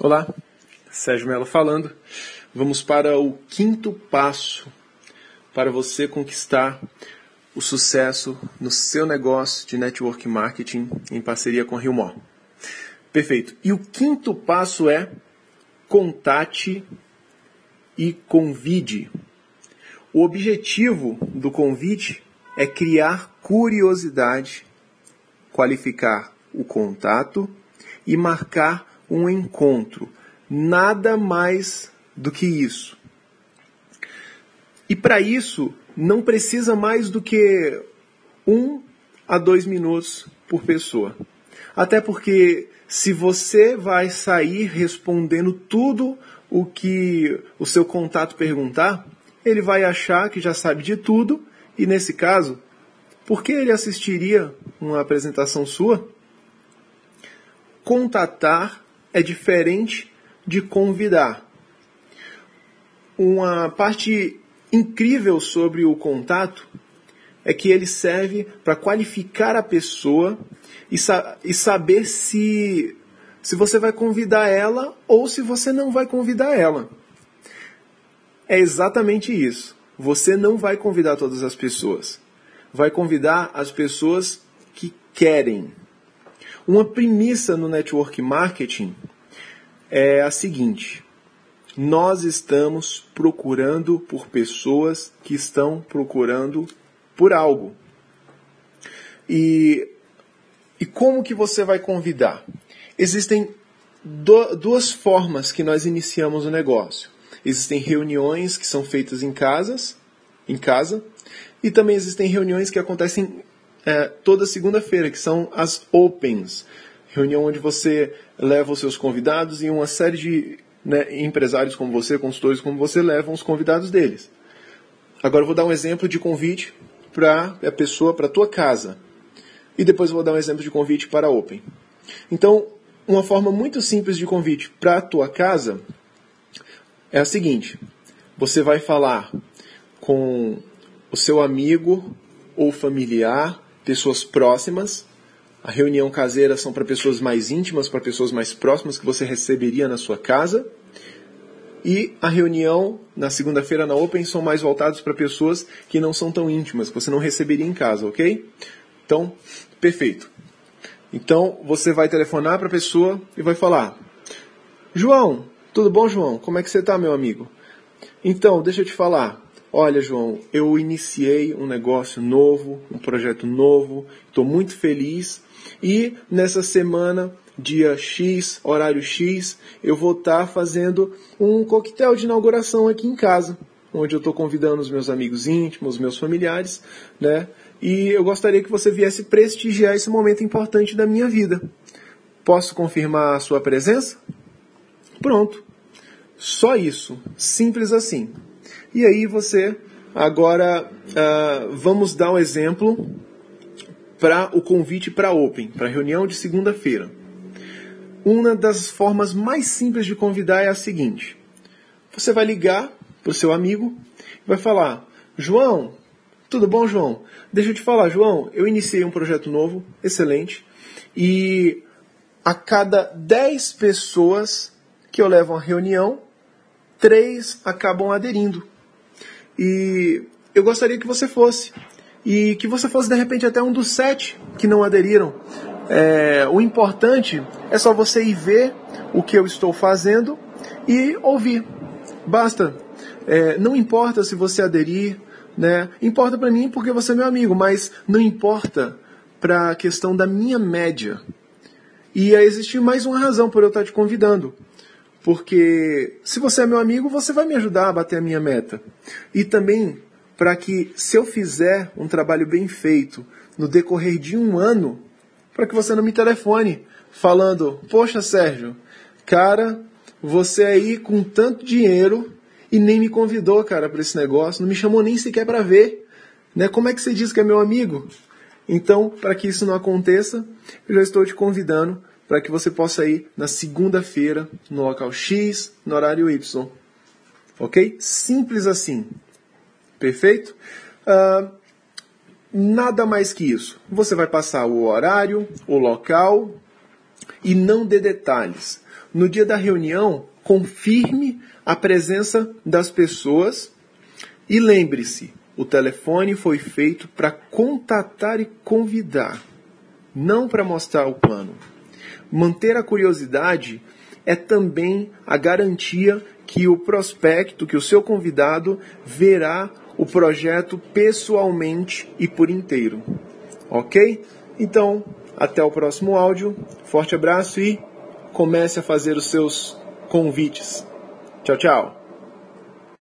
Olá, Sérgio Mello falando. Vamos para o quinto passo para você conquistar o sucesso no seu negócio de network marketing em parceria com a Rio Perfeito. E o quinto passo é contate e convide. O objetivo do convite é criar curiosidade, qualificar o contato e marcar um encontro. Nada mais do que isso. E para isso, não precisa mais do que um a dois minutos por pessoa. Até porque se você vai sair respondendo tudo o que o seu contato perguntar, ele vai achar que já sabe de tudo e nesse caso, por que ele assistiria uma apresentação sua? Contatar é diferente de convidar. Uma parte incrível sobre o contato é que ele serve para qualificar a pessoa e, sa e saber se, se você vai convidar ela ou se você não vai convidar ela. É exatamente isso. Você não vai convidar todas as pessoas. Vai convidar as pessoas que querem. Uma premissa no network marketing é a seguinte: nós estamos procurando por pessoas que estão procurando por algo. E, e como que você vai convidar? Existem do, duas formas que nós iniciamos o negócio. Existem reuniões que são feitas em casas, em casa, e também existem reuniões que acontecem é, toda segunda-feira, que são as Opens. Reunião onde você leva os seus convidados e uma série de né, empresários como você, consultores como você, levam os convidados deles. Agora eu vou dar um exemplo de convite para a pessoa, para a tua casa. E depois eu vou dar um exemplo de convite para a Open. Então, uma forma muito simples de convite para a tua casa é a seguinte: você vai falar com o seu amigo ou familiar pessoas próximas. A reunião caseira são para pessoas mais íntimas, para pessoas mais próximas que você receberia na sua casa. E a reunião na segunda-feira na Open são mais voltados para pessoas que não são tão íntimas, que você não receberia em casa, ok? Então, perfeito. Então, você vai telefonar para a pessoa e vai falar: João, tudo bom, João? Como é que você está, meu amigo? Então, deixa eu te falar. Olha, João, eu iniciei um negócio novo, um projeto novo, estou muito feliz e nessa semana, dia X, horário X, eu vou estar tá fazendo um coquetel de inauguração aqui em casa, onde eu estou convidando os meus amigos íntimos, meus familiares, né? E eu gostaria que você viesse prestigiar esse momento importante da minha vida. Posso confirmar a sua presença? Pronto. Só isso. Simples assim. E aí você, agora, uh, vamos dar um exemplo para o convite para Open, para a reunião de segunda-feira. Uma das formas mais simples de convidar é a seguinte: você vai ligar para o seu amigo e vai falar: João, tudo bom, João? Deixa eu te falar, João, eu iniciei um projeto novo, excelente, e a cada 10 pessoas que eu levo a reunião, três acabam aderindo. E eu gostaria que você fosse. E que você fosse, de repente, até um dos sete que não aderiram. É, o importante é só você ir ver o que eu estou fazendo e ouvir. Basta. É, não importa se você aderir, né? Importa para mim porque você é meu amigo, mas não importa para a questão da minha média. E aí existe mais uma razão por eu estar te convidando. Porque se você é meu amigo, você vai me ajudar a bater a minha meta. E também para que, se eu fizer um trabalho bem feito no decorrer de um ano, para que você não me telefone falando: Poxa, Sérgio, cara, você aí com tanto dinheiro e nem me convidou, cara, para esse negócio, não me chamou nem sequer para ver. Né? Como é que você diz que é meu amigo? Então, para que isso não aconteça, eu já estou te convidando para que você possa ir na segunda-feira, no local X, no horário Y. Ok? Simples assim. Perfeito? Uh, nada mais que isso. Você vai passar o horário, o local e não dê detalhes. No dia da reunião, confirme a presença das pessoas e lembre-se, o telefone foi feito para contatar e convidar, não para mostrar o plano. Manter a curiosidade é também a garantia que o prospecto, que o seu convidado verá o projeto pessoalmente e por inteiro. Ok? Então, até o próximo áudio. Forte abraço e comece a fazer os seus convites. Tchau, tchau.